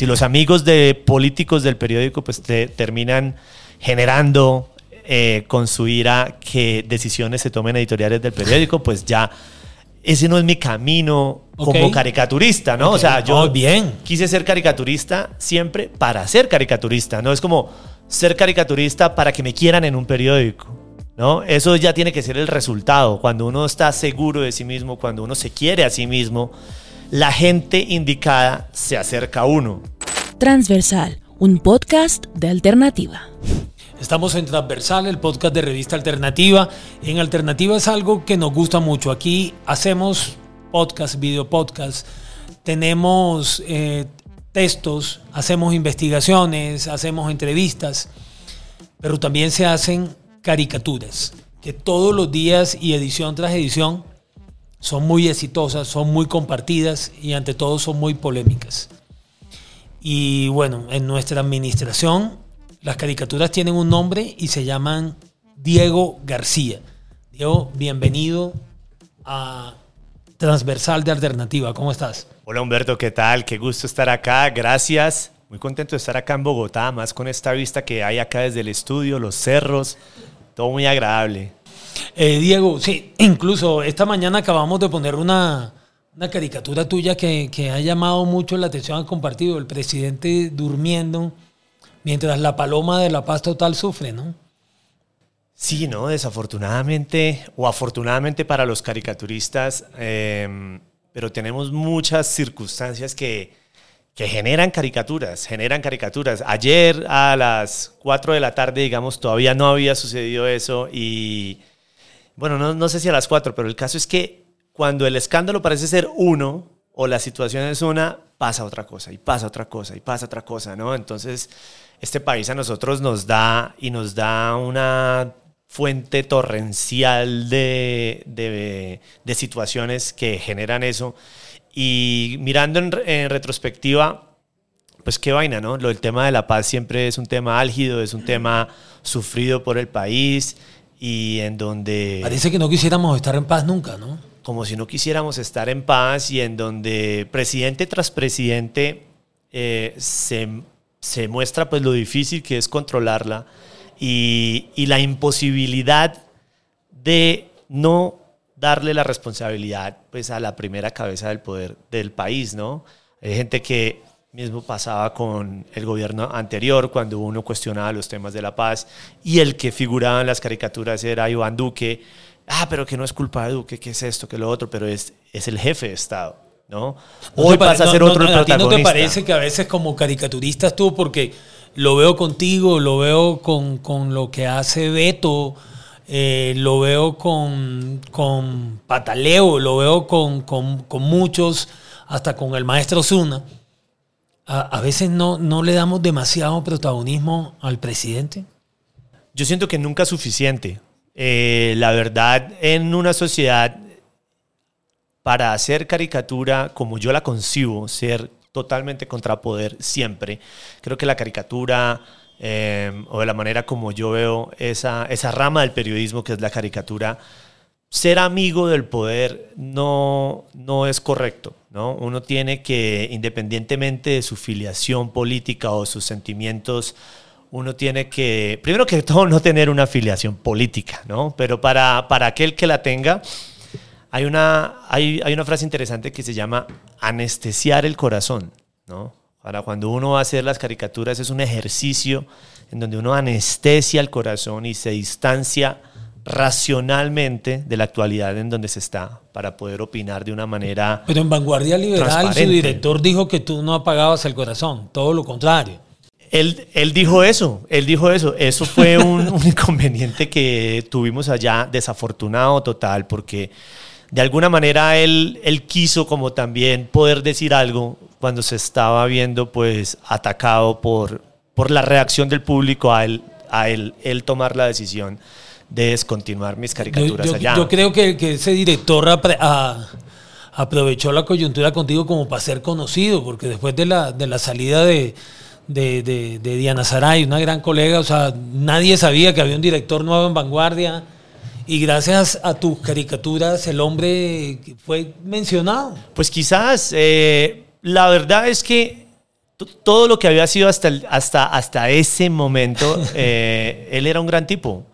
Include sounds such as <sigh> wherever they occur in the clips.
Si los amigos de políticos del periódico pues te terminan generando eh, con su ira que decisiones se tomen editoriales del periódico, pues ya ese no es mi camino como caricaturista, ¿no? O sea, yo Oh, bien. quise ser caricaturista siempre para ser caricaturista, no es como ser caricaturista para que me quieran en un periódico. ¿No? Eso ya tiene que ser el resultado. Cuando uno está seguro de sí mismo, cuando uno se quiere a sí mismo, la gente indicada se acerca a uno. Transversal, un podcast de alternativa. Estamos en Transversal, el podcast de Revista Alternativa. En Alternativa es algo que nos gusta mucho. Aquí hacemos podcast, video podcast, tenemos eh, textos, hacemos investigaciones, hacemos entrevistas, pero también se hacen caricaturas, que todos los días y edición tras edición son muy exitosas, son muy compartidas y ante todo son muy polémicas. Y bueno, en nuestra administración las caricaturas tienen un nombre y se llaman Diego García. Diego, bienvenido a Transversal de Alternativa. ¿Cómo estás? Hola Humberto, ¿qué tal? Qué gusto estar acá, gracias. Muy contento de estar acá en Bogotá, más con esta vista que hay acá desde el estudio, los cerros, todo muy agradable. Eh, Diego, sí, incluso esta mañana acabamos de poner una, una caricatura tuya que, que ha llamado mucho la atención al compartido. El presidente durmiendo mientras la paloma de la paz total sufre, ¿no? Sí, ¿no? Desafortunadamente, o afortunadamente para los caricaturistas, eh, pero tenemos muchas circunstancias que, que generan caricaturas, generan caricaturas. Ayer a las 4 de la tarde, digamos, todavía no había sucedido eso y, bueno, no, no sé si a las 4, pero el caso es que cuando el escándalo parece ser uno o la situación es una, pasa otra cosa y pasa otra cosa y pasa otra cosa, ¿no? Entonces, este país a nosotros nos da y nos da una fuente torrencial de, de, situaciones que generan eso. Y mirando en, en, retrospectiva, pues qué vaina, ¿no? Lo del tema de la paz siempre es un tema álgido, es un tema sufrido por el país y en donde... Parece que no quisiéramos estar en paz nunca, ¿no? Como si no quisiéramos estar en paz y en donde presidente tras presidente eh, se, se muestra pues lo difícil que es controlarla y, y la imposibilidad de no darle la responsabilidad pues a la primera cabeza del poder del país, ¿no? Hay gente que mismo pasaba con el gobierno anterior cuando uno cuestionaba los temas de la paz y el que figuraba en las caricaturas era Iván Duque. Ah, pero que no es culpa de Duque, que es esto, que lo otro, pero es, es el jefe de Estado, ¿no? Hoy pasa a ser otro no, protagonista. ¿A ti no te parece que a veces como caricaturistas tú, porque lo veo contigo, lo veo con, con lo que hace Beto, eh, lo veo con, con Pataleo, lo veo con, con, con, muchos, hasta con el maestro Zuna. A, veces no, no le damos demasiado protagonismo al presidente. Yo siento que nunca es suficiente. Eh, la verdad, en una sociedad, para hacer caricatura como yo la concibo, ser totalmente contrapoder siempre, creo que la caricatura eh, o de la manera como yo veo esa, esa rama del periodismo que es la caricatura, ser amigo del poder no, no es correcto. ¿No? Uno tiene que, independientemente de su filiación política o sus sentimientos, uno tiene que, primero que todo, no tener una afiliación política, ¿no? Pero para, para aquel que la tenga, hay una, hay, hay una frase interesante que se llama anestesiar el corazón, ¿no? Para cuando uno va a hacer las caricaturas es un ejercicio en donde uno anestesia el corazón y se distancia racionalmente de la actualidad en donde se está para poder opinar de una manera. Pero en Vanguardia Liberal su director dijo que tú no apagabas el corazón, todo lo contrario. Él, él dijo eso, él dijo eso. Eso fue <laughs> un, un inconveniente que tuvimos allá, desafortunado total, porque de alguna manera él, él quiso como también poder decir algo cuando se estaba viendo pues atacado por, por la reacción del público a él, a él, él tomar la decisión de descontinuar mis caricaturas yo, yo, allá. Yo creo que, que ese director a, a, aprovechó la coyuntura contigo como para ser conocido, porque después de la, de la salida de, de, de, de, Diana Saray, una gran colega, o sea, nadie sabía que había un director nuevo en Vanguardia. Y gracias a tus caricaturas el hombre fue mencionado. Pues quizás, eh, la verdad es que todo lo que había sido hasta, hasta, hasta ese momento, <laughs> eh, él era un gran tipo.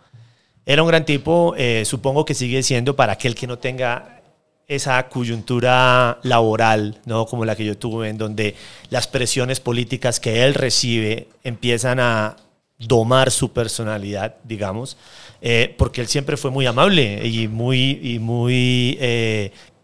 Era un gran tipo, eh, supongo que sigue siendo para aquel que no tenga esa coyuntura laboral, ¿no? como la que yo tuve, en donde las presiones políticas que él recibe empiezan a domar su personalidad, digamos, eh, porque él siempre fue muy amable y muy, y muy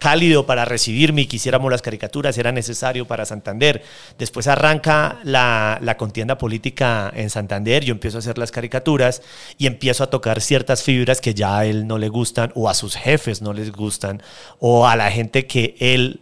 cálido para recibirme y quisiéramos las caricaturas, era necesario para Santander. Después arranca la, la, contienda política en Santander, yo empiezo a hacer las caricaturas y empiezo a tocar ciertas fibras que ya a él no le gustan o a sus jefes no les gustan o a la gente que él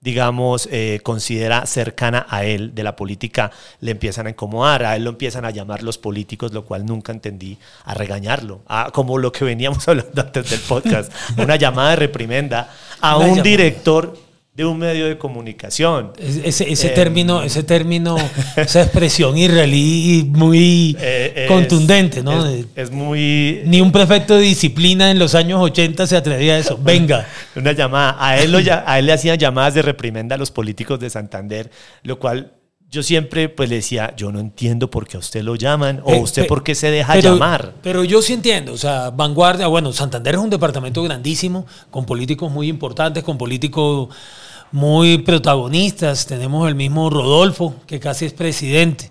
digamos, eh, considera cercana a él de la política, le empiezan a incomodar, a él lo empiezan a llamar los políticos, lo cual nunca entendí, a regañarlo, a, como lo que veníamos <laughs> hablando antes del podcast, una llamada de reprimenda a un director de un medio de comunicación. Ese, ese eh, término, ese término, esa expresión israelí muy <laughs> eh, contundente, ¿no? Es, muy... Ni un prefecto de disciplina en los años 80 se atrevía a eso. <laughs> Venga. Una llamada. A él, lo, a él le hacían llamadas de reprimenda a los políticos de Santander, lo cual yo siempre pues le decía, yo no entiendo por qué a usted lo llaman o usted por qué se deja llamar. Pero yo sí entiendo, o sea, Vanguardia, bueno, Santander es un departamento grandísimo, con políticos muy importantes, con políticos muy protagonistas. Tenemos el mismo Rodolfo, que casi es presidente.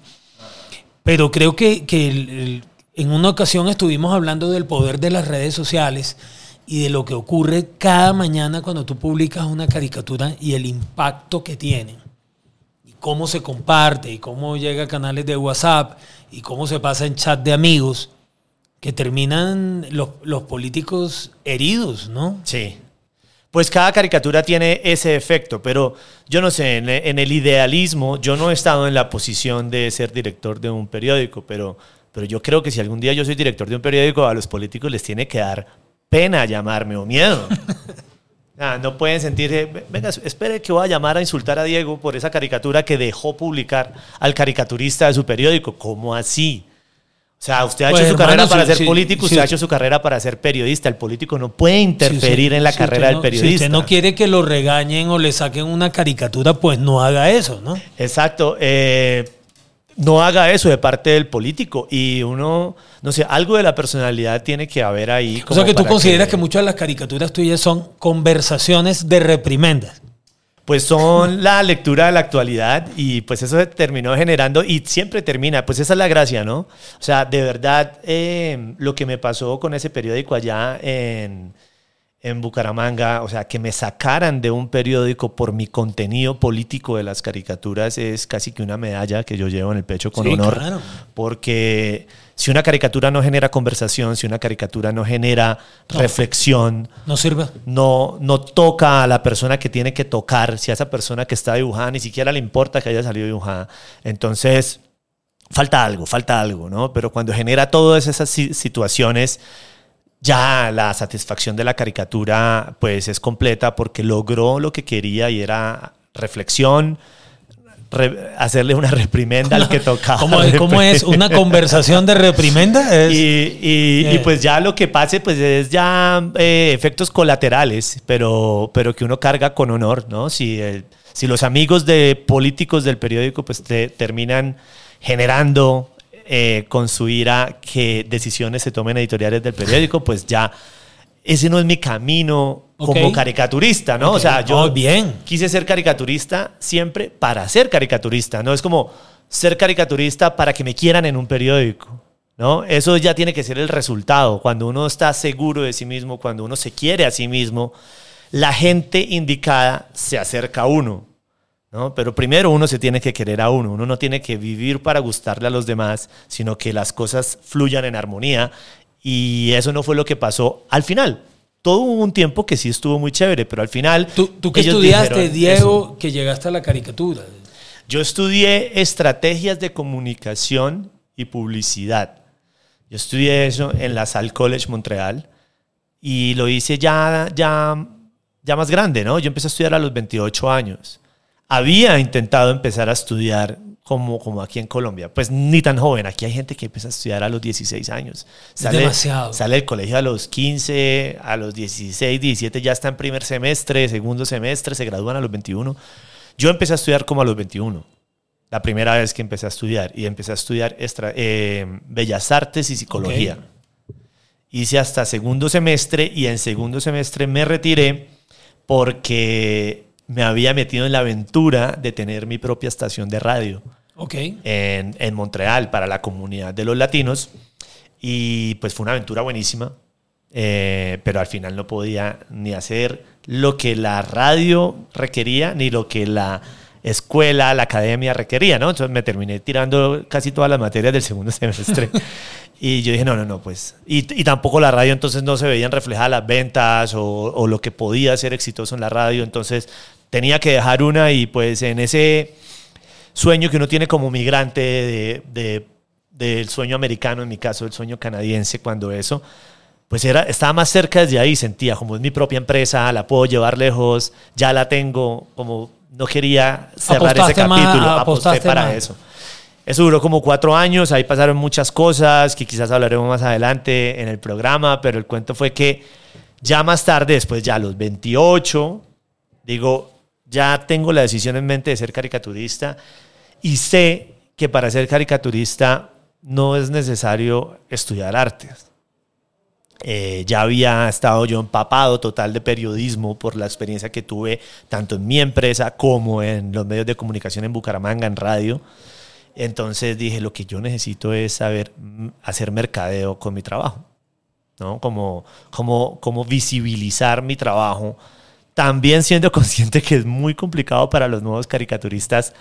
Pero creo que, que en una ocasión estuvimos hablando del poder de las redes sociales y de lo que ocurre cada mañana cuando tú publicas una caricatura y el impacto que tiene cómo se comparte y cómo llega a canales de WhatsApp y cómo se pasa en chat de amigos, que terminan los, los políticos heridos, ¿no? Sí. Pues cada caricatura tiene ese efecto, pero yo no sé, en, el idealismo, yo no he estado en la posición de ser director de un periódico, pero, pero yo creo que si algún día yo soy director de un periódico, a los políticos les tiene que dar pena llamarme o miedo. <laughs> no pueden sentir, eh, venga, espere que voy a llamar a insultar a Diego por esa caricatura que dejó publicar al caricaturista de su periódico. ¿Cómo así? O sea, usted ha hecho pues, su carrera para ser político, usted ha hecho su carrera para ser periodista. El político no puede interferir en la carrera del periodista. Si usted no quiere que lo regañen o le saquen una caricatura, pues no haga eso, ¿no? Exacto. Eh, no haga eso de parte del político y uno, no sé, algo de la personalidad tiene que haber ahí. O sea que tú consideras que... muchas de las caricaturas tuyas son conversaciones de reprimendas. Pues son la lectura de la actualidad y pues eso terminó generando y siempre termina, pues esa es la gracia, ¿no? O sea, de verdad, eh, lo que me pasó con ese periódico allá en, en Bucaramanga, o sea, que me sacaran de un periódico por mi contenido político de las caricaturas es casi que una medalla que yo llevo en el pecho con honor. Porque si una caricatura no genera conversación, si una caricatura no genera reflexión, no sirve. No, no toca a la persona que tiene que tocar, si a esa persona que está dibujada ni siquiera le importa que haya salido dibujada. Entonces, falta algo, falta algo, ¿no? Pero cuando genera todas esas situaciones ya la satisfacción de la caricatura pues es completa porque logró lo que quería y era reflexión, hacerle una reprimenda al que tocaba. ¿Cómo, es? ¿Una conversación de reprimenda? <laughs> Y, eh. pues ya lo que pase pues es ya eh, efectos colaterales, pero, pero que uno carga con honor, ¿no? Si, si los amigos de políticos del periódico pues te, terminan generando eh, con su ira que decisiones se tomen editoriales del periódico, pues ya ese no es mi camino como caricaturista, ¿no? O sea, yo bien. quise ser caricaturista siempre para ser caricaturista, ¿no? Es como ser caricaturista para que me quieran en un periódico. ¿No? Eso ya tiene que ser el resultado. Cuando uno está seguro de sí mismo, cuando uno se quiere a sí mismo, la gente indicada se acerca a uno. ¿No? Pero primero uno se tiene que querer a uno, uno no tiene que vivir para gustarle a los demás, sino que las cosas fluyan en armonía y eso no fue lo que pasó al final. Todo hubo un tiempo que sí estuvo muy chévere, pero al final... ¿Tú, tú qué estudiaste, Diego, que llegaste a la caricatura? Yo estudié estrategias de comunicación y publicidad. Yo estudié eso en la Salle College Montreal y lo hice ya, ya, ya más grande, ¿no? Yo empecé a estudiar a los 28 años había intentado empezar a estudiar como, como aquí en Colombia. Pues ni tan joven. Aquí hay gente que empieza a estudiar a los 16 años. Sale, Demasiado. Sale del colegio a los 15, a los 16, 17 ya está en primer semestre, segundo semestre, se gradúan a los 21. Yo empecé a estudiar como a los 21. La primera vez que empecé a estudiar. Y empecé a estudiar extra- eh, Bellas Artes y Psicología. Hice hasta segundo semestre y en segundo semestre me retiré porque me había metido en la aventura de tener mi propia estación de radio Ok. en, en Montreal para la comunidad de los latinos. Y pues fue una aventura buenísima, eh, pero al final no podía ni hacer lo que la radio requería, ni lo que la escuela, la academia requería, ¿no? Entonces me terminé tirando casi todas las materias del segundo <laughs> semestre. y yo dije, no, no, no, pues. Y, y tampoco la radio entonces no se veían reflejadas las ventas o, o lo que podía ser exitoso en la radio. Entonces tenía que dejar una y pues en ese sueño que uno tiene como migrante de, de- del sueño americano, en mi caso el sueño canadiense, cuando eso, pues era, estaba más cerca desde ahí, sentía como es mi propia empresa, la puedo llevar lejos, ya la tengo, como no quería cerrar ese Apostaste más, capítulo, aposté apostaste para más. eso. Eso duró como cuatro años, ahí pasaron muchas cosas que quizás hablaremos más adelante en el programa, pero el cuento fue que ya más tarde, después ya a los 28, digo, ya tengo la decisión en mente de ser caricaturista y sé que para ser caricaturista no es necesario estudiar artes. Eh, ya había estado yo empapado total de periodismo por la experiencia que tuve tanto en mi empresa como en los medios de comunicación en Bucaramanga, en radio. Entonces dije, lo que yo necesito es saber mm, hacer mercadeo con mi trabajo, ¿no? Como, como, como visibilizar mi trabajo, también siendo <laughs> consciente que es muy complicado para los nuevos caricaturistas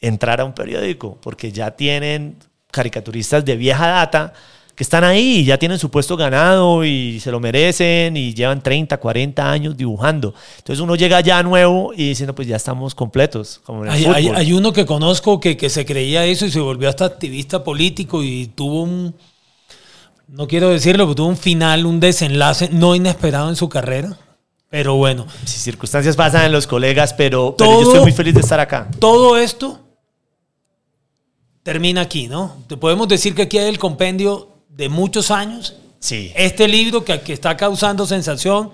entrar a un periódico, porque ya tienen caricaturistas de vieja data que están ahí y ya tienen su puesto ganado y se lo merecen y llevan 30, 40 años dibujando. Entonces uno llega ya nuevo y diciendo, pues ya estamos completos, como en el Hay, hay- fútbol. hay uno que conozco que, que se creía eso y se volvió hasta activista político y tuvo un, no quiero decirlo, pero tuvo un final, un desenlace no inesperado en su carrera. Pero bueno, Sí, circunstancias pasan en los colegas, pero, pero yo estoy muy feliz de estar acá. todo esto termina aquí, ¿no? Te podemos decir que aquí hay el compendio de muchos años. Sí. Este libro que, que está causando sensación,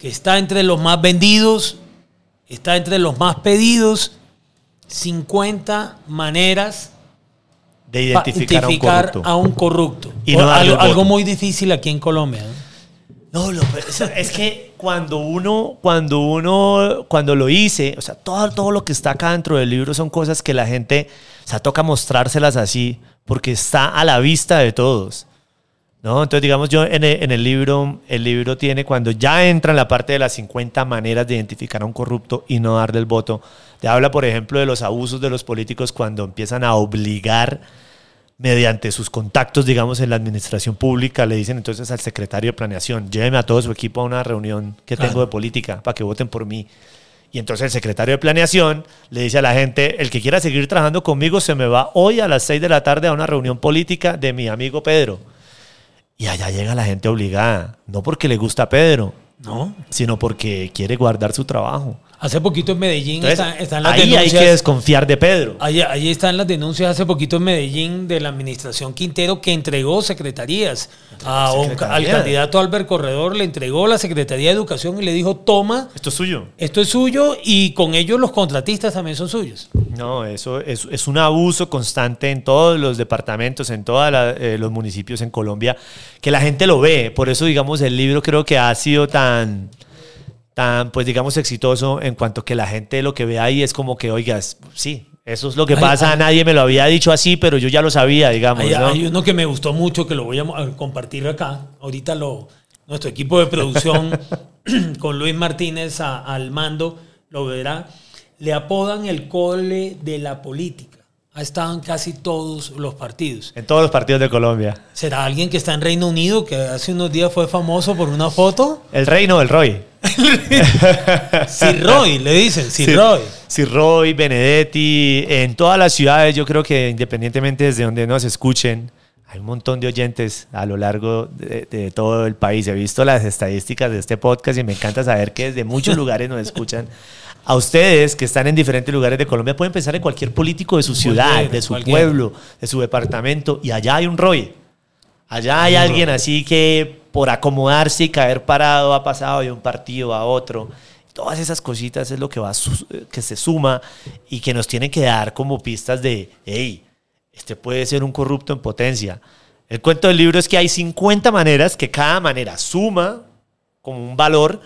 que está entre los más vendidos, está entre los más pedidos, 50 maneras De identificar, identificar a un corrupto. a un corrupto. Y no O darle algo, muy difícil aquí en Colombia. ¿no? No, lo- es, es que cuando uno, cuando uno, cuando lo hice, o sea, todo, todo lo que está acá dentro del libro son cosas que la gente, o sea, toca mostrárselas así, porque está a la vista de todos. ¿No? Entonces, digamos, yo en el, en el libro, el libro tiene, cuando ya entra en la parte de las 50 maneras de identificar a un corrupto y no darle el voto, te habla, por ejemplo, de los abusos de los políticos cuando empiezan a obligar mediante sus contactos, digamos, en la administración pública, le dicen entonces al secretario de planeación, lléveme a todo su equipo a una reunión que Claro. tengo de política para que voten por mí. Y entonces el secretario de planeación le dice a la gente, el que quiera seguir trabajando conmigo se me va hoy a las 6 de la tarde a una reunión política de mi amigo Pedro. Y allá llega la gente obligada, no porque le gusta a Pedro, ¿No? sino porque quiere guardar su trabajo. Hace poquito en Medellín Entonces, están, están las ahí hay denuncias. que desconfiar de Pedro. Ahí, ahí están las denuncias hace poquito en Medellín de la administración Quintero que entregó secretarías a un- al candidato Albert Corredor, le entregó la Secretaría de Educación y le dijo, toma, Esto es suyo. esto es suyo y con ello los contratistas también son suyos. No, eso es, es un abuso constante en todos los departamentos, en todos los municipios en Colombia, que la gente lo ve. Por eso, digamos, el libro creo que ha sido tan, tan, pues digamos, exitoso en cuanto que la gente lo que ve ahí es como que, oigas, sí, eso es lo que pasa, nadie me lo había dicho así, pero yo ya lo sabía, digamos, Hay, ¿no? hay uno que me gustó mucho, que lo voy a compartir acá. Ahorita lo, nuestro equipo de producción <clears throat> con Luis Martínez a- al mando lo verá. Le apodan el cole de la política. Ha estado en casi todos los partidos. En todos los partidos de Colombia. ¿Será alguien que está en Reino Unido que hace unos días fue famoso por una foto? El reino del Roy. <laughs> Sir Roy, le dicen, Sir Roy. Sir Roy, Benedetti, en todas las ciudades, yo creo que independientemente desde donde nos escuchen, hay un montón de oyentes a lo largo de, de todo el país. He visto las estadísticas de este podcast y me encanta saber que desde muchos lugares nos escuchan. A ustedes que están en diferentes lugares de Colombia pueden pensar en cualquier político de su ciudad, Cualquiera, de su cualquiera. pueblo, de su departamento, y allá hay un Roy. Allá hay alguien así que por acomodarse y caer parado ha pasado de un partido a otro todas esas cositas es lo que va que se suma y que nos tiene que dar como pistas de, hey, este puede ser un corrupto en potencia. El cuento del libro es que hay 50 maneras que cada manera suma como un valor,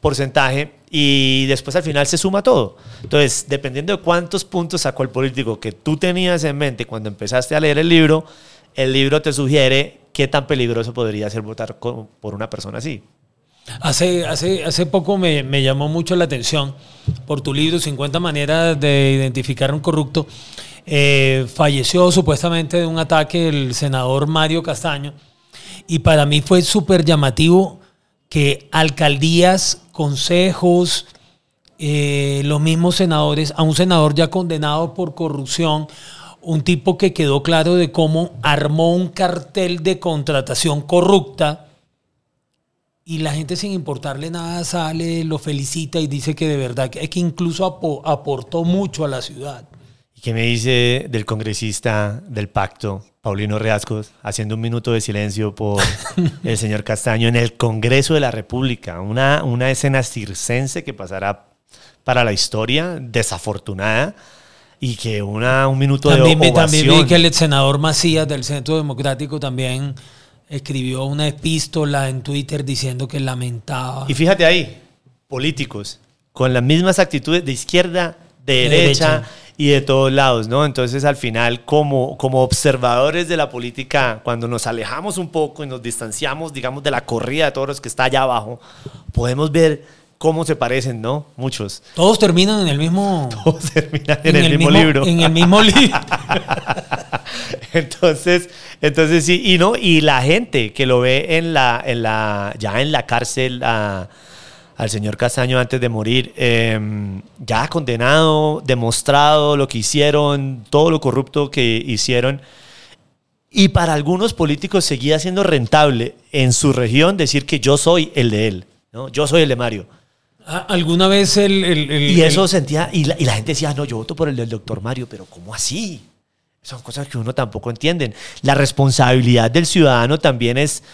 porcentaje, y después al final se suma todo. Entonces, dependiendo de cuántos puntos sacó el político que tú tenías en mente cuando empezaste a leer el libro, el libro te sugiere qué tan peligroso podría ser votar por una persona así. Hace, hace, hace poco me, me, llamó mucho la atención por tu libro 50 maneras de identificar a un corrupto. Eh, falleció supuestamente de un ataque el senador Mario Castaño y para mí fue súper llamativo que alcaldías, consejos, eh, los mismos senadores, a un senador ya condenado por corrupción, un tipo que quedó claro de cómo armó un cartel de contratación corrupta y la gente sin importarle nada sale, lo felicita y dice que de verdad es que incluso aportó mucho a la ciudad. ¿Y qué me dice del congresista del pacto, Paulino Reascos, haciendo un minuto de silencio por <laughs> el señor Castaño en el Congreso de la República? Una, una escena circense que pasará para la historia, desafortunada y que una, un minuto de ovación. También vi que el senador Macías del Centro Democrático también escribió una epístola en Twitter diciendo que lamentaba. Y fíjate ahí, políticos con las mismas actitudes de izquierda, de, derecha, y de todos lados, ¿no? Entonces al final como, como observadores de la política, cuando nos alejamos un poco y nos distanciamos, digamos, de la corrida de todos los que está allá abajo, podemos ver cómo se parecen, ¿no? Muchos. Todos terminan en el mismo. <laughs> Todos terminan en, el, mismo, libro. En el mismo libro. <laughs> entonces, entonces sí, y no, y la gente que lo ve en la, en la, ya en la cárcel al señor Castaño antes de morir, em, ya condenado, demostrado lo que hicieron, todo lo corrupto que hicieron. Y para algunos políticos seguía siendo rentable en su región decir que yo soy el de él, ¿no? Yo soy el de Mario. Ah, ¿Alguna vez el... y eso sentía, y la, gente decía, no, yo voto por el del doctor Mario, pero ¿cómo así? Son cosas que uno tampoco entiende. La responsabilidad del ciudadano también es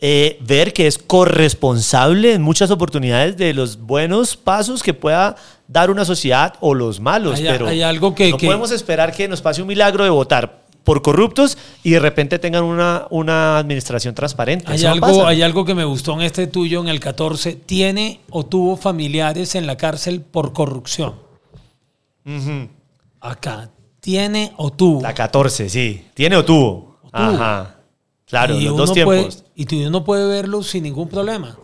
eh, ver que es corresponsable en muchas oportunidades de los buenos pasos que pueda dar una sociedad o los malos. pero hay algo que, no podemos esperar que nos pase un milagro de votar por corruptos y de repente tengan una, una administración transparente. Hay algo, hay algo que me gustó en este tuyo, en el 14. ¿Tiene o tuvo familiares en la cárcel por corrupción? Acá. ¿Tiene o tuvo? La 14, sí. ¿Tiene o tuvo? Ajá. Claro, los dos tiempos. y uno puede verlo sin ningún problema.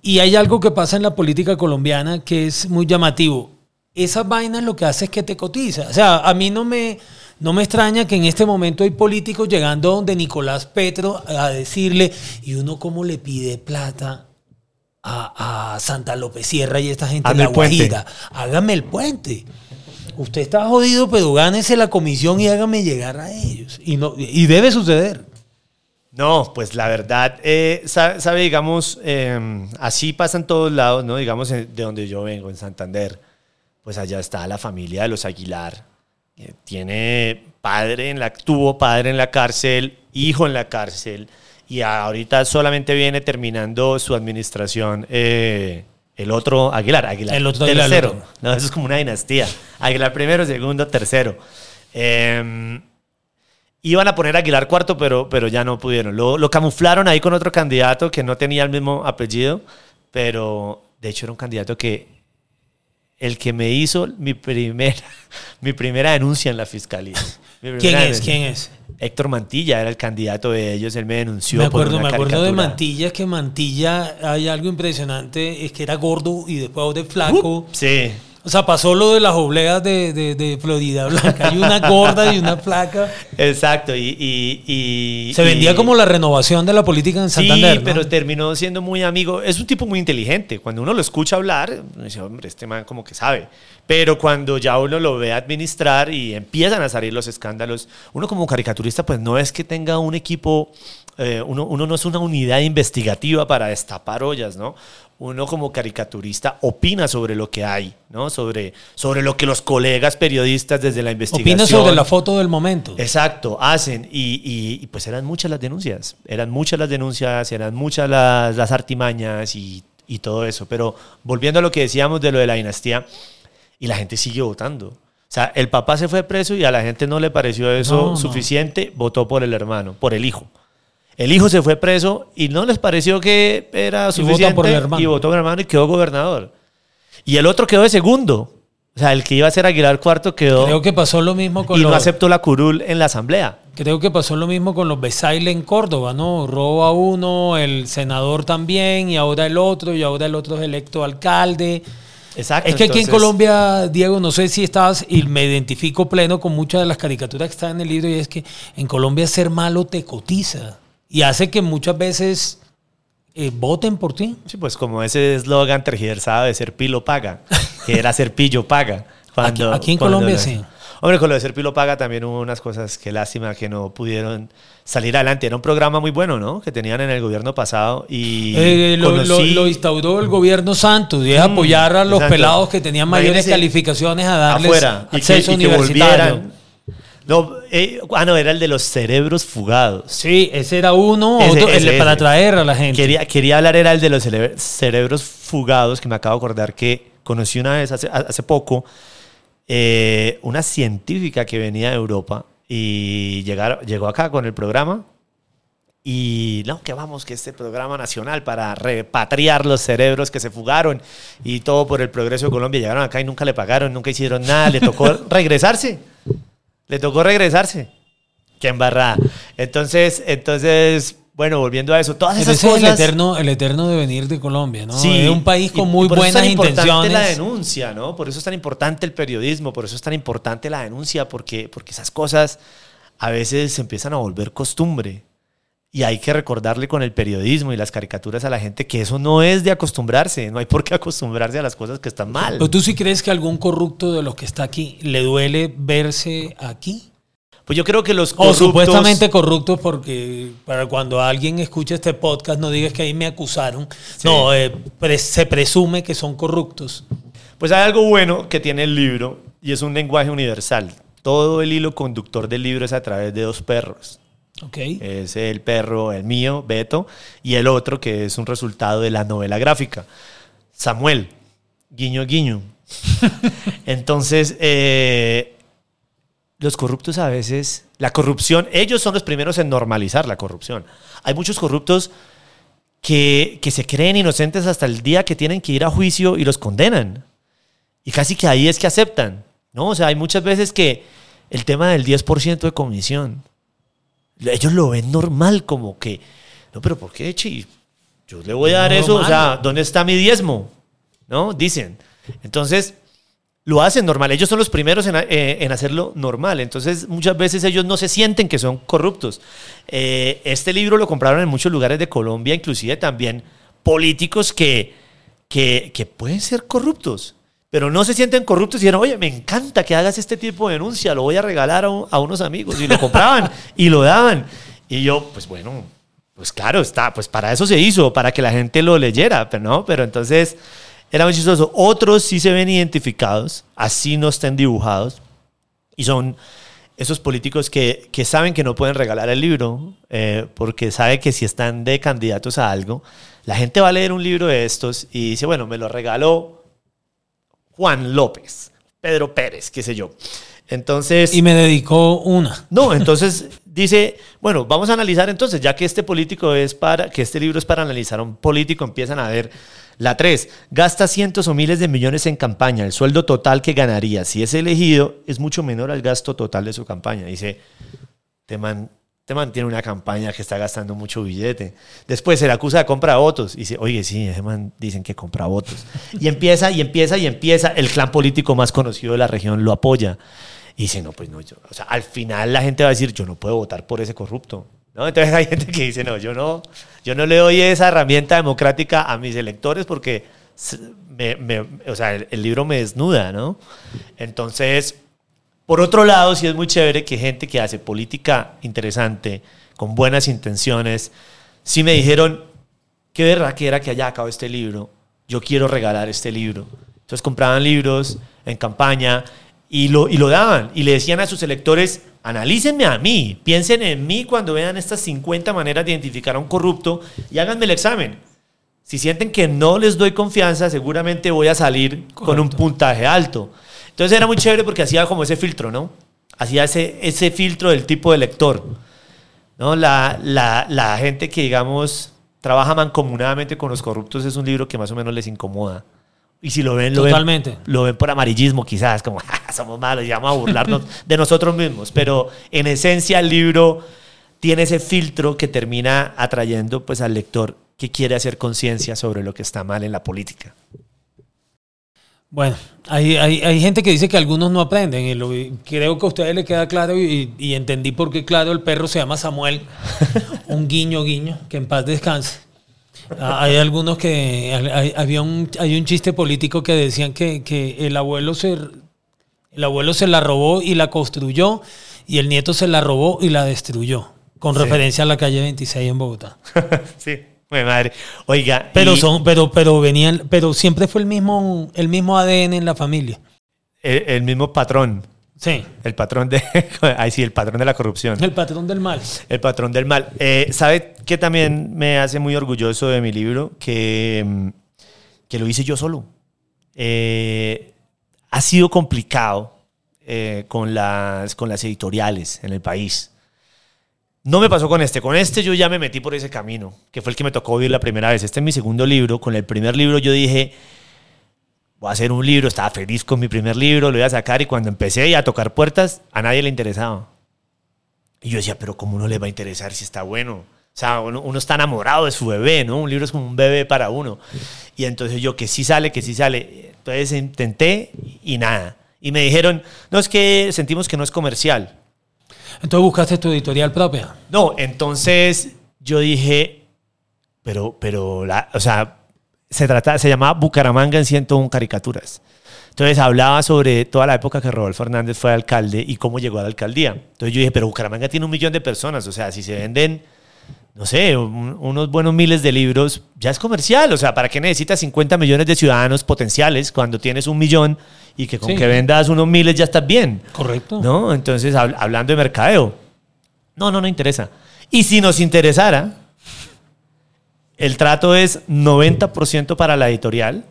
Y hay algo que pasa en la política colombiana que es muy llamativo. Esas vainas lo que hace es que te cotiza. O sea, a mí no me no me extraña que en este momento hay políticos llegando donde Nicolás Petro a decirle, ¿y uno cómo le pide plata a, Santa López Sierra y esta gente de la Guajira? Hágame el puente. Usted está jodido, pero gánese la comisión y hágame llegar a ellos. Y, no, y debe suceder. No, pues la verdad, eh, sabe, digamos, em, así pasa en todos lados, ¿no? Digamos, de donde yo vengo, en Santander, pues allá está la familia de los Aguilar, eh, tiene padre en la, tuvo padre en la cárcel, hijo en la cárcel, y ahorita solamente viene terminando su administración eh, el otro Aguilar, Aguilar el otro tercero. No, eso es como una dinastía. Aguilar primero, segundo, tercero. Em, iban a poner Aguilar cuarto, pero, pero ya no pudieron. Lo, lo camuflaron ahí con otro candidato que no tenía el mismo apellido, pero de hecho era un candidato que el que me hizo mi primera, <laughs> mi primera denuncia en la fiscalía. <laughs> ¿Quién es? ¿Quién es? Héctor Mantilla era el candidato de ellos, él me denunció. Me acuerdo, me acuerdo de Mantilla, que Mantilla hay algo impresionante, es que era gordo y después de flaco. sí. O sea, pasó lo de las obleas de, de, Florida Blanca. Hay una gorda y una flaca. Exacto. Y, Se vendía como la renovación de la política en Santander. Sí, pero terminó siendo muy amigo. Es un tipo muy inteligente. Cuando uno lo escucha hablar, uno dice, hombre, este man como que sabe. Pero cuando ya uno lo ve administrar y empiezan a salir los escándalos, uno como caricaturista, pues no es que tenga un equipo eh, uno, uno, no es una unidad investigativa para destapar ollas, ¿no? Uno como caricaturista opina sobre lo que hay, ¿no? Sobre, sobre lo que los colegas periodistas desde la investigación... Opina sobre la foto del momento. Exacto, hacen. Y, y, pues eran muchas las denuncias, eran muchas las denuncias, eran muchas las, las artimañas y y todo eso. Pero volviendo a lo que decíamos de lo de la dinastía, y la gente sigue votando. O sea, el papá se fue preso y a la gente no le pareció eso No, no. suficiente, votó por el hermano, por el hijo. El hijo se fue preso y no les pareció que era suficiente por el hermano. y votó por el hermano y quedó gobernador. Y el otro quedó de segundo. O sea, el que iba a ser Aguilar cuarto quedó Creo que pasó lo mismo con y no aceptó la curul en la asamblea. creo que pasó lo mismo con los Besaile en Córdoba, ¿no? Roba uno, el senador también, y ahora el otro, y ahora el otro es electo alcalde. Exacto. Es que aquí en Colombia, Diego, no sé si estabas, y me identifico pleno con muchas de las caricaturas que están en el libro, y es que en Colombia ser malo te cotiza y hace que muchas veces eh, voten por ti. Sí, pues como ese eslogan tergiversado de ser pilo paga, que era ser pillo paga. Cuando, <laughs> Aquí- aquí en cuando Colombia lo- sí. Hombre, con lo de ser pilo paga también hubo unas cosas que lástima que no pudieron salir adelante. Era un programa muy bueno, ¿no? Que tenían en el gobierno pasado y Eh, lo, lo- conocí- lo instauró el gobierno Santos y es Mm, apoyar a los exacto. pelados que tenían mayores calificaciones a darles afuera y que, acceso y que universitario. volvieran. No, eh, ah, no, era el de los cerebros fugados. Sí, ese era uno, Ese, otro, el ese, de- para atraer a la gente. Quería, quería hablar, era el de los cere- cerebros fugados, que me acabo de acordar que conocí una vez hace, hace poco, eh, una científica que venía de Europa y llegar, llegó acá con el programa. Y no, que vamos, que este programa nacional para repatriar los cerebros que se fugaron y todo por el progreso de Colombia. Llegaron acá y nunca le pagaron, nunca hicieron nada, le tocó <laughs> regresarse. Le tocó regresarse. Qué embarrada. Entonces, entonces, bueno, volviendo a eso, todas Ese esas es cosas. el eterno, el eterno devenir de Colombia, ¿no? Sí, es un país con y- muy y por eso es tan importante la denuncia, ¿no? Por eso es tan importante el periodismo, por eso es tan importante la denuncia, porque, porque esas cosas a veces se empiezan a volver costumbre. Y hay que recordarle con el periodismo y las caricaturas a la gente que eso no es de acostumbrarse, no hay por qué acostumbrarse a las cosas que están mal. ¿Pero tú sí crees que algún corrupto de los que está aquí le duele verse aquí? Pues yo creo que los O corruptos... supuestamente corruptos porque para cuando alguien escuche este podcast no digas que ahí me acusaron. No, eh, pre- se presume que son corruptos. Pues hay algo bueno que tiene el libro y es un lenguaje universal. Todo el hilo conductor del libro es a través de dos perros. Es el perro, el mío, Beto, y el otro que es un resultado de la novela gráfica, Samuel, guiño, guiño. <laughs> Entonces, eh, los corruptos a veces, la corrupción, ellos son los primeros en normalizar la corrupción. Hay muchos corruptos que, que se creen inocentes hasta el día que tienen que ir a juicio y los condenan. Y casi que ahí es que aceptan. ¿no? O sea, hay muchas veces que el tema del 10% de comisión, ellos lo ven normal, como que, no, pero ¿por qué, Chi? Yo le voy a dar eso, o sea. ¿dónde está mi diezmo? ¿No? Dicen. Entonces, lo hacen normal. Ellos son los primeros en, eh, en hacerlo normal. Entonces, muchas veces ellos no se sienten que son corruptos. Eh, este libro lo compraron en muchos lugares de Colombia, inclusive también políticos que, que, que pueden ser corruptos, pero no se sienten corruptos y dijeron, oye, me encanta que hagas este tipo de denuncia, lo voy a regalar a, un- a unos amigos. Y lo <laughs> compraban y lo daban. Y yo, pues bueno, pues claro, está, pues para eso se hizo, para que la gente lo leyera, pero no, pero entonces era muy chistoso. Otros sí se ven identificados, así no estén dibujados, y son esos políticos que, que saben que no pueden regalar el libro, eh, porque sabe que si están de candidatos a algo, la gente va a leer un libro de estos y dice, bueno, me lo regaló Juan López, Pedro Pérez, qué sé yo. Entonces... Y me dedicó una. No, entonces dice, bueno, vamos a analizar entonces, ya que este político es para, que este libro es para analizar a un político, empiezan a ver la 3, gasta cientos o miles de millones en campaña, el sueldo total que ganaría si es elegido es mucho menor al gasto total de su campaña. Dice, te, man, te mantiene una campaña que está gastando mucho billete. Después se le acusa de compra votos. Y dice, oye, sí, ese man dicen que compra votos. Y empieza, y empieza, y empieza. El clan político más conocido de la región lo apoya. Y dice, no, pues no, yo, o sea, al final la gente va a decir, yo no puedo votar por ese corrupto. ¿no? Entonces hay gente que dice, no, yo no, yo no le doy esa herramienta democrática a mis electores porque me- o sea, el, el libro me desnuda, ¿no? Entonces, por otro lado, sí es muy chévere que gente que hace política interesante, con buenas intenciones, sí me dijeron, qué verdad que era que haya acabado este libro, yo quiero regalar este libro. Entonces compraban libros en campaña y lo, y lo daban y le decían a sus electores, analícenme a mí, piensen en mí cuando vean estas 50 maneras de identificar a un corrupto y háganme el examen. Si sienten que no les doy confianza, seguramente voy a salir con un puntaje alto. Entonces era muy chévere porque hacía como ese filtro, ¿no? Hacía ese, ese filtro del tipo de lector. ¿no? La, la, la gente que, digamos, trabaja mancomunadamente con los corruptos es un libro que más o menos les incomoda. Y si lo ven, lo Totalmente. ven, lo ven por amarillismo, quizás, como <laughs> "Ja, somos malos y vamos a burlarnos de nosotros mismos. Pero en esencia, el libro tiene ese filtro que termina atrayendo pues, al lector que quiere hacer conciencia sobre lo que está mal en la política. Bueno, hay, hay, hay gente que dice que algunos no aprenden. Y lo- creo que a ustedes le queda claro y, y entendí por qué, claro, el perro se llama Samuel. <laughs> un guiño, guiño, que en paz descanse. Ah, Hay algunos que. hay- había un, hay un chiste político que decían que, que el abuelo se. El abuelo se la robó y la construyó, y el nieto se la robó y la destruyó. Con Sí. referencia a la calle 26 en Bogotá. <laughs> sí, mi madre. Oiga, Pero y son, pero, pero venían, pero siempre fue el mismo, el mismo ADN en la familia. el, el mismo patrón. Sí. El patrón de. <laughs> Ay, sí, el patrón de la corrupción. El patrón del mal. El patrón del mal. Eh, ¿Sabe qué también me hace muy orgulloso de mi libro? Que, mm, que lo hice yo solo. Eh, ha sido complicado eh, con, las, con las editoriales en el país. No me pasó con este. Con este yo ya me metí por ese camino, que fue el que me tocó vivir la primera vez. Este es mi segundo libro. Con el primer libro yo dije, voy a hacer un libro. Estaba feliz con mi primer libro, lo iba a sacar y cuando empecé a tocar puertas, a nadie le interesaba. Y yo decía, pero ¿cómo no le va a interesar si está bueno? O sea, uno, uno está enamorado de su bebé, ¿no? Un libro es como un bebé para uno. Y entonces yo, que sí sale, que sí sale. Entonces intenté y nada. Y me dijeron, no, es que sentimos que no es comercial. Entonces buscaste tu editorial propia. No, entonces yo dije, pero, pero, la, o sea, se, trata, se llamaba Bucaramanga en 101 caricaturas. Entonces hablaba sobre toda la época que Rodolfo Hernández fue alcalde y cómo llegó a la alcaldía. Entonces yo dije, pero Bucaramanga tiene un millón de personas, o sea, si se venden, no sé, un- unos buenos miles de libros, ya es comercial. O sea, ¿para qué necesitas 50 millones de ciudadanos potenciales cuando tienes un millón y que con Sí. que vendas unos miles ya estás bien? Correcto. ¿No? Entonces, hab- hablando de mercadeo. No, no, no interesa. Y si nos interesara, el trato es 90% para la editorial,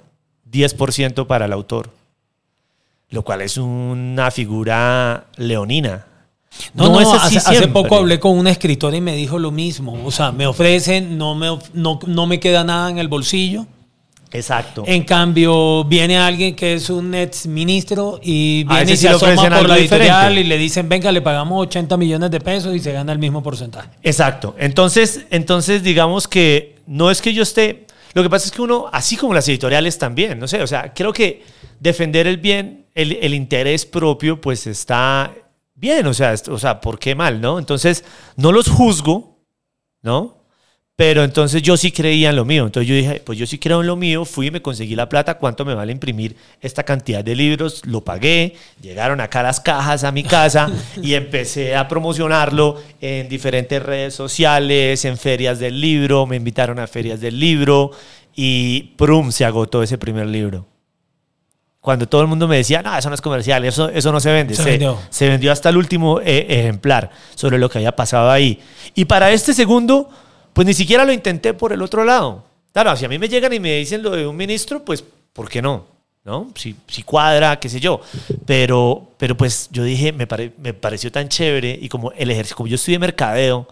10% para el autor. Lo cual es una figura leonina. No, no, es así hace, hace poco hablé con una escritora y me dijo lo mismo. O sea, me ofrecen, no me, no, no me queda nada en el bolsillo. Exacto. En cambio, viene alguien que es un ex ministro y viene y se asoma por la editorial diferente. y le dicen, venga, le pagamos 80 millones de pesos y se gana el mismo porcentaje. Exacto. Entonces, entonces, digamos que no es que yo esté. Lo que pasa es que uno, así como las editoriales también, no sé, o sea, creo que defender el bien, el, el interés propio, pues está bien, o sea, o sea, ¿por qué mal, no? Entonces, no los juzgo, ¿no? Pero entonces yo sí creía en lo mío. Entonces yo dije, pues yo sí creo en lo mío, fui y me conseguí la plata, ¿cuánto me vale imprimir esta cantidad de libros? Lo pagué, llegaron acá las cajas a mi casa <laughs> y empecé a promocionarlo en diferentes redes sociales, en ferias del libro, me invitaron a ferias del libro y ¡prum! se agotó ese primer libro. Cuando todo el mundo me decía, no, eso no es comercial, eso, eso no se vende. Se Se, vendió. se vendió hasta el último eh, ejemplar sobre lo que había pasado ahí. Y para este segundo, pues ni siquiera lo intenté por el otro lado. Claro, si a mí me llegan y me dicen lo de un ministro, pues, ¿por qué no? ¿No? Si, si cuadra, qué sé yo. Pero, pero pues yo dije, me, pare- me pareció tan chévere y como el ejercicio, como yo estudié mercadeo,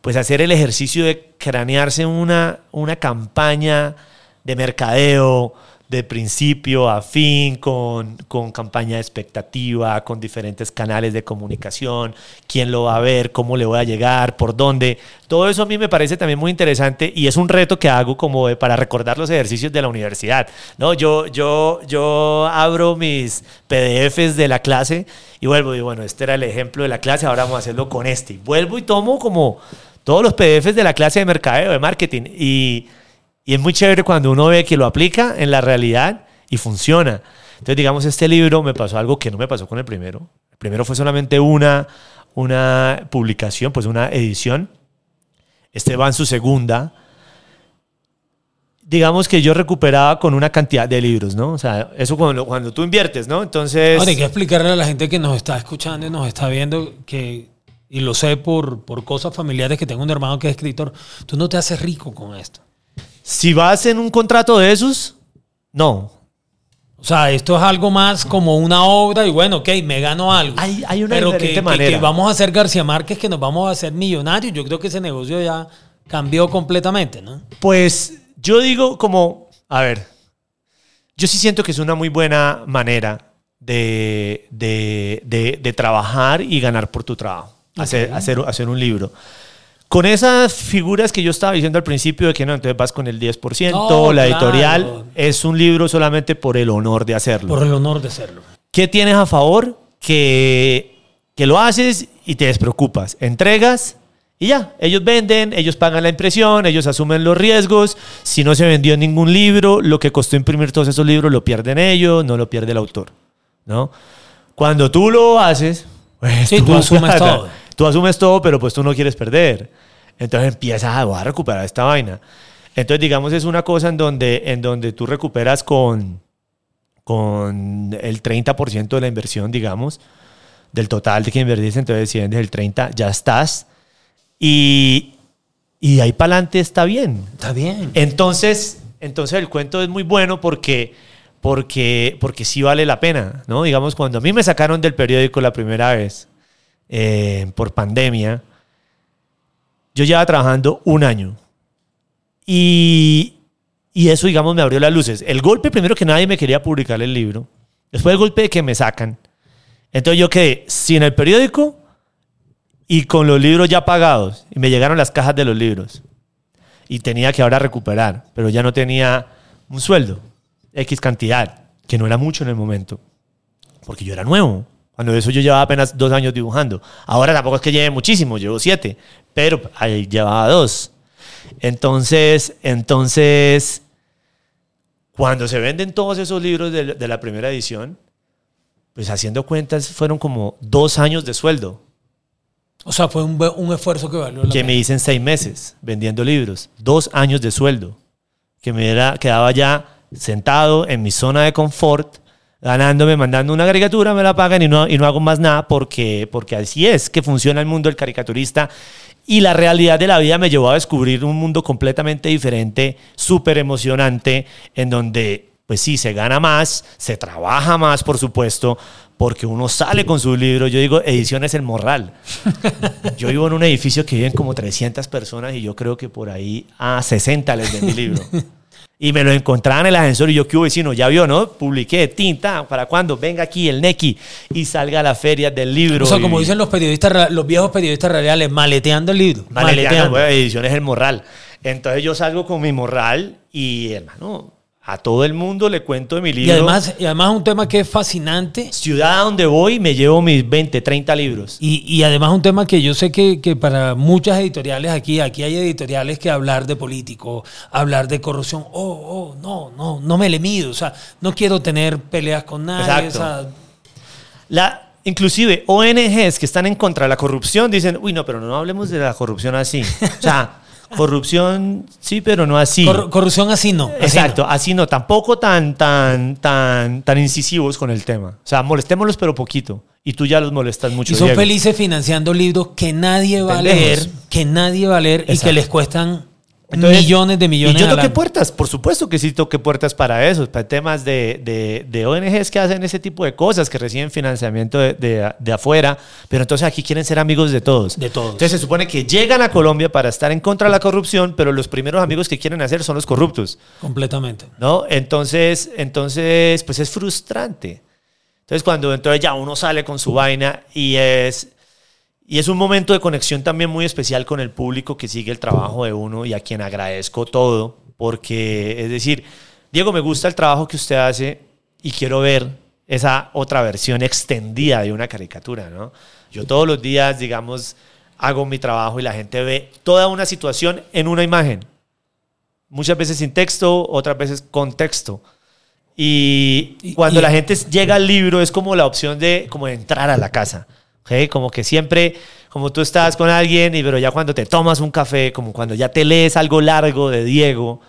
pues hacer el ejercicio de cranearse una, una campaña de mercadeo de principio a fin, con, con campaña de expectativa, con diferentes canales de comunicación, quién lo va a ver, cómo le voy a llegar, por dónde. Todo eso a mí me parece también muy interesante y es un reto que hago como para recordar los ejercicios de la universidad. ¿no? Yo, yo, yo abro mis PDFs de la clase y vuelvo y digo, bueno, este era el ejemplo de la clase, ahora vamos a hacerlo con este. Y vuelvo y tomo como todos los PDFs de la clase de mercadeo, de marketing y... Y es muy chévere cuando uno ve que lo aplica en la realidad y funciona. Entonces, digamos, este libro me pasó algo que no me pasó con el primero. El primero fue solamente una, una publicación, pues una edición. Este va en su segunda. Digamos que yo recuperaba con una cantidad de libros, ¿no? O sea, eso cuando, cuando tú inviertes, ¿no? Entonces... Hay que explicarle a la gente que nos está escuchando y nos está viendo que, y lo sé por, por cosas familiares que tengo un hermano que es escritor, tú no te haces rico con esto. Si vas en un contrato de esos, no. O sea, esto es algo más como una obra y bueno, ok, me gano algo. Hay- hay una Pero que, diferente que- manera. que vamos a hacer García Márquez, que nos vamos a hacer millonarios. Yo creo que ese negocio ya cambió completamente, ¿no? Pues yo digo como, a ver, yo sí siento que es una muy buena manera de, de- de- de trabajar y ganar por tu trabajo, hacer, hacer, hacer un libro. Con esas figuras que yo estaba diciendo al principio de que no, entonces vas con el 10%, No, la claro. editorial es un libro solamente por el honor de hacerlo. Por el honor de serlo. ¿Qué tienes a favor? Que, que lo haces y te despreocupas. Entregas y ya. Ellos venden, ellos pagan la impresión, ellos asumen los riesgos. Si no se vendió ningún libro, lo que costó imprimir todos esos libros lo pierden ellos, no lo pierde el autor. ¿no? Cuando tú lo haces, pues Sí, tú asumes <laughs> todo. Tú asumes todo, pero pues tú no quieres perder. Entonces empiezas a, voy a recuperar esta vaina. Entonces, digamos, es una cosa en donde, en donde tú recuperas con, con el 30% de la inversión, digamos, del total de que invertiste. Entonces, si vendes el 30%, ya estás. Y, y ahí para adelante está bien. Está bien. Entonces, entonces el cuento es muy bueno porque, porque, porque sí vale la pena, ¿no? Digamos, cuando a mí me sacaron del periódico la primera vez eh, por pandemia, yo llevaba trabajando un año. Y, y eso, digamos, me abrió las luces. El golpe, primero que nadie me quería publicar el libro. Después el golpe de que me sacan. Entonces yo quedé sin el periódico y con los libros ya pagados. Y me llegaron las cajas de los libros y tenía que ahora recuperar, pero ya no tenía un sueldo, X cantidad, que no era mucho en el momento, porque yo era nuevo. Cuando eso yo llevaba apenas dos años dibujando. Ahora tampoco es que lleve muchísimo, llevo siete, pero ahí llevaba dos. Entonces, entonces, cuando se venden todos esos libros de, de la primera edición, pues haciendo cuentas fueron como dos años de sueldo O sea, fue un, esfuerzo que valió la que pena. me hice en seis meses vendiendo libros, dos años de sueldo, que me era, quedaba ya sentado en mi zona de confort, ganándome, mandando una caricatura, me la pagan y no, y no hago más nada porque, porque así es que funciona el mundo del caricaturista. Y la realidad de la vida me llevó a descubrir un mundo completamente diferente, súper emocionante, en donde, pues sí, se gana más, se trabaja más, por supuesto, porque uno sale con su libro. Yo digo, Ediciones El Morral. <laughs> Yo vivo en un edificio que viven como 300 personas y yo creo que por ahí a 60 les vendí libro. <laughs> Y me lo encontraban en el ascensor y yo, ¿qué hubo vecino? Ya vio, ¿no? Publiqué, tinta, ¿para cuándo? Venga aquí el Neki y salga a la feria del libro. O sea, como dicen los periodistas, los viejos periodistas radiales, maleteando el libro. Maleteando, bueno, ediciones El Morral. Entonces yo salgo con mi morral y, hermano, a todo el mundo le cuento de mi Y libro. además, y además un tema que es fascinante ciudad a donde voy me llevo mis 20, 30 libros. y, y además un tema que yo sé que, que para muchas editoriales aquí, aquí hay editoriales que hablar de político, hablar de corrupción, oh, oh, no, no, no me le mido, o sea, no quiero tener peleas con nadie, Exacto. o sea, La, inclusive ONGs que están en contra de la corrupción dicen, uy, no, pero no hablemos de la corrupción así. O sea, <laughs> corrupción sí, pero no así. corru- corrupción así no. así Exacto, no. así no, tampoco tan, tan, tan, tan incisivos con el tema. O sea, molestémoslos pero poquito. Y tú ya los molestas mucho. Y son Diego. felices financiando libros que nadie va a leer, que nadie va a leer y que les cuestan Entonces, millones de millones Y yo toqué puertas, por supuesto que sí toqué puertas para eso, para temas de, de, de ONGs que hacen ese tipo de cosas, que reciben financiamiento de, de- de afuera, pero entonces aquí quieren ser amigos de todos. De todos. Entonces se supone que llegan a Colombia para estar en contra de la corrupción, pero los primeros amigos que quieren hacer son los corruptos. Completamente. ¿no? Entonces, entonces, pues es frustrante. Entonces, cuando entonces ya uno sale con su vaina y es, y es un momento de conexión también muy especial con el público que sigue el trabajo de uno y a quien agradezco todo, porque es decir, Diego, me gusta el trabajo que usted hace y quiero ver esa otra versión extendida de una caricatura, ¿no? Yo todos los días, digamos, hago mi trabajo y la gente ve toda una situación en una imagen muchas veces sin texto, otras veces con texto. Y cuando y- la gente llega al libro es como la opción de como entrar a la casa. Como que siempre, como tú estás con alguien, y pero ya cuando te tomas un café, como cuando ya te lees algo largo de Diego,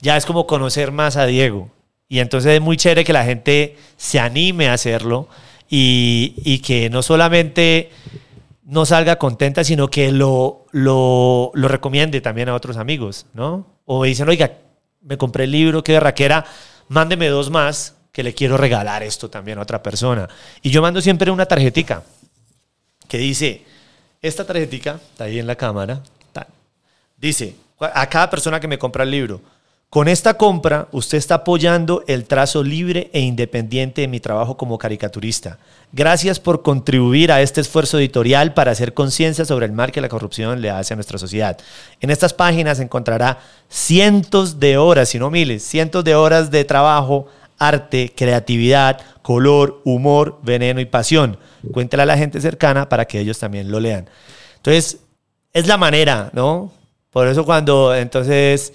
ya es como conocer más a Diego. Y entonces es muy chévere que la gente se anime a hacerlo y, y que no solamente no salga contenta, sino que lo, lo, lo recomiende también a otros amigos, ¿no? O dicen, oiga, me compré el libro, qué raquera, mándeme dos más que le quiero regalar esto también a otra persona. Y yo mando siempre una tarjetica que dice, esta tarjetica, está ahí en la cámara, dice, a cada persona que me compra el libro, con esta compra, usted está apoyando el trazo libre e independiente de mi trabajo como caricaturista. Gracias por contribuir a este esfuerzo editorial para hacer conciencia sobre el mal que la corrupción le hace a nuestra sociedad. En estas páginas encontrará cientos de horas, si no miles, cientos de horas de trabajo, arte, creatividad, color, humor, veneno y pasión. Cuéntela a la gente cercana para que ellos también lo lean. Entonces, es la manera, ¿no? Por eso cuando entonces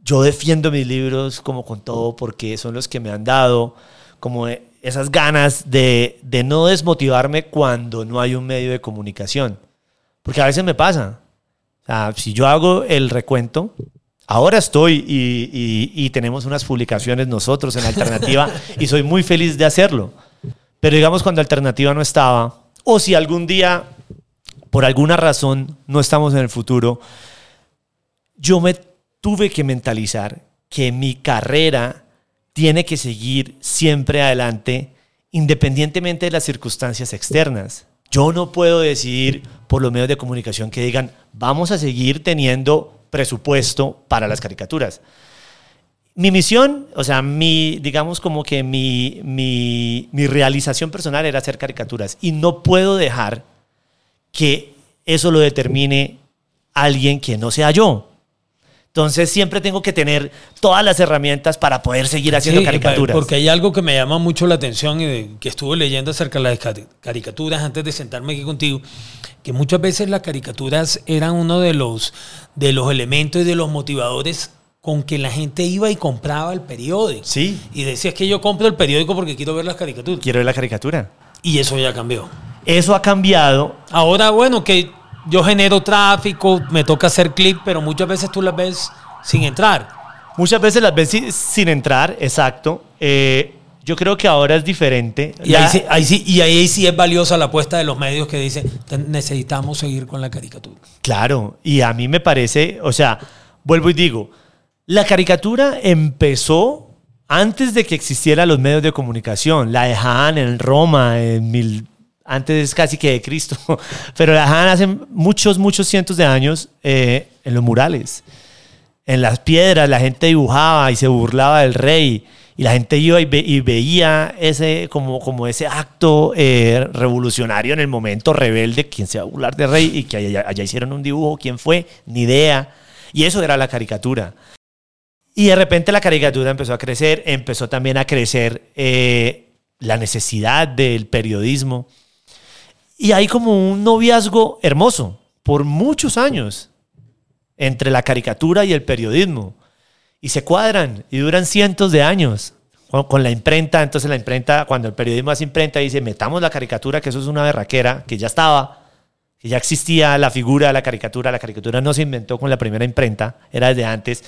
yo defiendo mis libros como con todo porque son los que me han dado como esas ganas de, no desmotivarme cuando no hay un medio de comunicación. Porque a veces me pasa. Si yo hago el recuento, ahora estoy y, y tenemos unas publicaciones nosotros en Alternativa <laughs> y soy muy feliz de hacerlo. Pero digamos cuando Alternativa no estaba, o si algún día, por alguna razón, no estamos en el futuro, yo me tuve que mentalizar que mi carrera tiene que seguir siempre adelante independientemente de las circunstancias externas. Yo no puedo decidir por los medios de comunicación que digan, vamos a seguir teniendo presupuesto para las caricaturas. Mi misión, o sea, mi, digamos como que mi, mi, mi realización personal era hacer caricaturas y no puedo dejar que eso lo determine alguien que no sea yo. Entonces siempre tengo que tener todas las herramientas para poder seguir haciendo caricaturas. Porque hay algo que me llama mucho la atención y que estuve leyendo acerca de las caricaturas antes de sentarme aquí contigo, que muchas veces las caricaturas eran uno de los, de los elementos y de los motivadores con que la gente iba y compraba el periódico. Sí. Y decías que yo compro el periódico porque quiero ver las caricaturas. Quiero ver la caricatura. Y eso ya cambió. Eso ha cambiado. Ahora, bueno, que yo genero tráfico, me toca hacer clip, pero muchas veces tú las ves sin entrar. Muchas veces las ves sin, entrar, exacto. Eh, yo creo que ahora es diferente. Y ahí, sí, ahí, sí, y ahí sí es valiosa la apuesta de los medios que dicen, necesitamos seguir con la caricatura. Claro, y a mí me parece, o sea, vuelvo y digo, la caricatura empezó antes de que existieran los medios de comunicación. La dejaban en Roma en mil antes casi que de Cristo, <laughs> pero la dejaban hace muchos, muchos cientos de años eh, en los murales. En las piedras la gente dibujaba y se burlaba del rey y la gente iba y, veía ese, como, como ese acto eh, revolucionario en el momento rebelde, quién se va a burlar del rey y que allá, hicieron un dibujo, quién fue, ni idea. Y eso era la caricatura. Y de repente la caricatura empezó a crecer, empezó también a crecer eh, la necesidad del periodismo y hay como un noviazgo hermoso por muchos años entre la caricatura y el periodismo. Y se cuadran y duran cientos de años. Con, la imprenta, entonces la imprenta, cuando el periodismo hace imprenta, dice, metamos la caricatura, que eso es una berraquera, que ya estaba, que ya existía la figura la caricatura. La caricatura no se inventó con la primera imprenta, era desde antes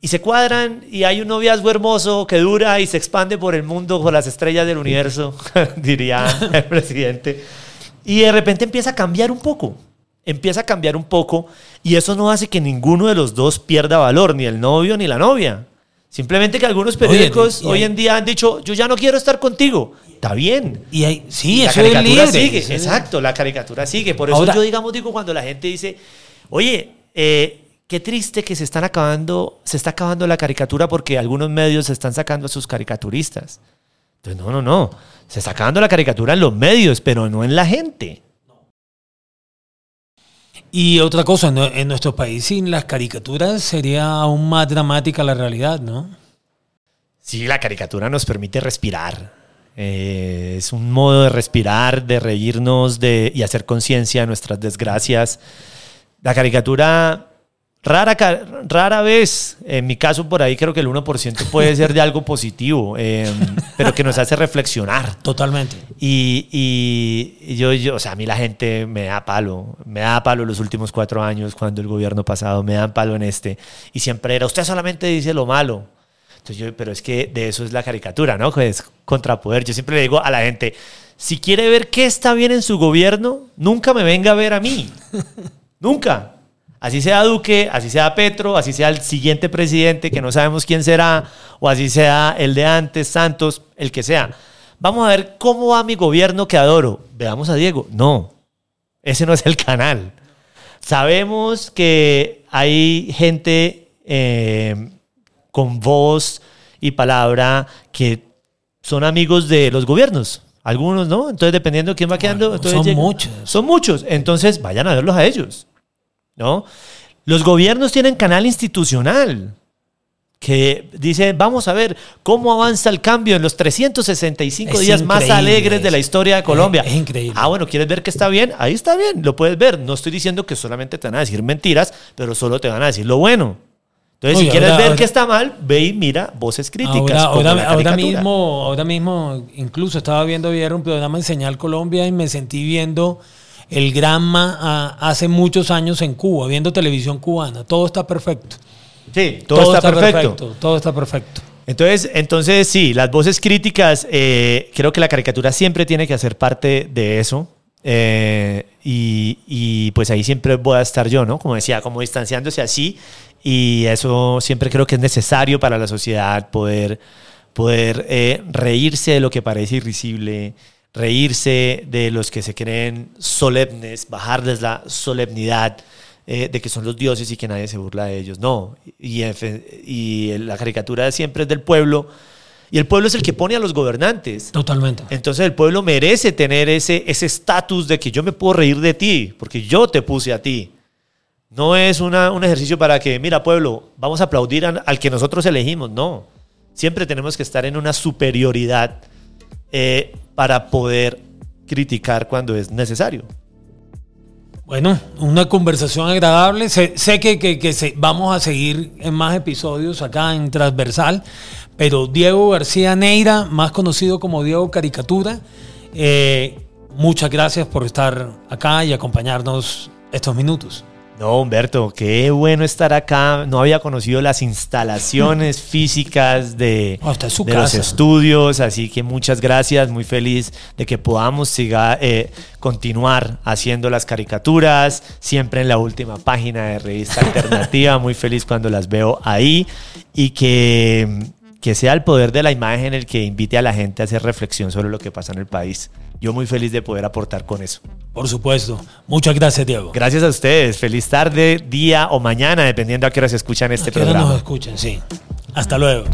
y se cuadran y hay un noviazgo hermoso que dura y se expande por el mundo con las estrellas del universo, <laughs> diría <laughs> el presidente. Y de repente empieza a cambiar un poco, empieza a cambiar un poco y eso no hace que ninguno de los dos pierda valor, ni el novio ni la novia. Simplemente que algunos periódicos hoy en día han dicho, yo ya no quiero estar contigo. Está bien. Y hay, sí, la caricatura sigue. Exacto, la caricatura sigue. Por eso yo, digamos, digo, cuando la gente dice, oye, eh, Qué triste que se están acabando, se está acabando la caricatura porque algunos medios se están sacando a sus caricaturistas. Entonces, no, no, no. Se está acabando la caricatura en los medios, pero no en la gente. Y otra cosa, en nuestro país sin las caricaturas sería aún más dramática la realidad, ¿no? Sí, la caricatura nos permite respirar. Eh, es un modo de respirar, de reírnos de, y hacer conciencia de nuestras desgracias. La caricatura Rara, rara vez, en mi caso por ahí creo que el 1% <laughs> puede ser de algo positivo, em, pero que nos hace reflexionar. Totalmente. Y, y, yo, yo, o sea, a mí la gente me da palo, me da palo los últimos cuatro años cuando el gobierno pasado, me dan palo en este. Y siempre era, usted solamente dice lo malo. Entonces yo, pero es que de eso es la caricatura, ¿no? Que es contrapoder. Yo siempre le digo a la gente, si quiere ver qué está bien en su gobierno, nunca me venga a ver a mí. <laughs> nunca. Así sea Duque, así sea Petro, así sea el siguiente presidente, que no sabemos quién será, o así sea el de antes, Santos, el que sea. Vamos a ver cómo va mi gobierno que adoro. Veamos a Diego. No, ese no es el canal. Sabemos que hay gente eh, con voz y palabra que son amigos de los gobiernos. Algunos, ¿no? Entonces, dependiendo de quién va quedando. son muchos. Son muchos. Entonces, vayan a verlos a ellos. ¿No? Los gobiernos tienen canal institucional que dice, vamos a ver cómo avanza el cambio en los 365 días más alegres de la historia de Colombia. Es, increíble. Ah, bueno, ¿quieres ver que está bien? Ahí está bien, lo puedes ver. No estoy diciendo que solamente te van a decir mentiras, pero solo te van a decir lo bueno. Entonces, si quieres ver que está mal, ve y mira voces críticas. Ahora, mismo, ahora mismo, incluso estaba viendo ayer un programa en Señal Colombia y me sentí viendo el Granma ah, hace muchos años en Cuba, viendo televisión cubana. Todo está perfecto. Sí, todo, está, perfecto. Todo está perfecto. Entonces, entonces sí, las voces críticas, eh, creo que la caricatura siempre tiene que hacer parte de eso. Eh, y, y, pues ahí siempre voy a estar yo, ¿no? Como decía, como distanciándose así. Y eso siempre creo que es necesario para la sociedad poder, poder eh, reírse de lo que parece irrisible, reírse de los que se creen solemnes, bajarles la solemnidad eh, de que son los dioses y que nadie se burla de ellos. No, y, y la caricatura siempre es del pueblo. Y el pueblo es el que pone a los gobernantes. Totalmente. Entonces el pueblo merece tener ese estatus de que yo me puedo reír de ti, porque yo te puse a ti. No es un ejercicio para que, mira pueblo, vamos a aplaudir al que nosotros elegimos. No. Siempre tenemos que estar en una superioridad eh, para poder criticar cuando es necesario. Bueno, una conversación agradable. Sé, que, vamos a seguir en más episodios acá en Transversal, pero Diego García Neira, más conocido como Diego Caricatura, eh, muchas gracias por estar acá y acompañarnos estos minutos. No, Humberto, qué bueno estar acá. No había conocido las instalaciones <laughs> físicas de, oh, los estudios, así que muchas gracias. Muy feliz de que podamos siga, eh, continuar haciendo las caricaturas, siempre en la última página de Revista <laughs> Alternativa. Muy feliz cuando las veo ahí y que, que sea el poder de la imagen el que invite a la gente a hacer reflexión sobre lo que pasa en el país yo muy feliz de poder aportar con eso. Por supuesto. Muchas gracias, Diego. Gracias a ustedes. Feliz tarde, día o mañana, dependiendo a qué hora se escuchan este programa. nos escuchen, sí. Hasta luego.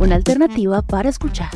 Una alternativa para escuchar.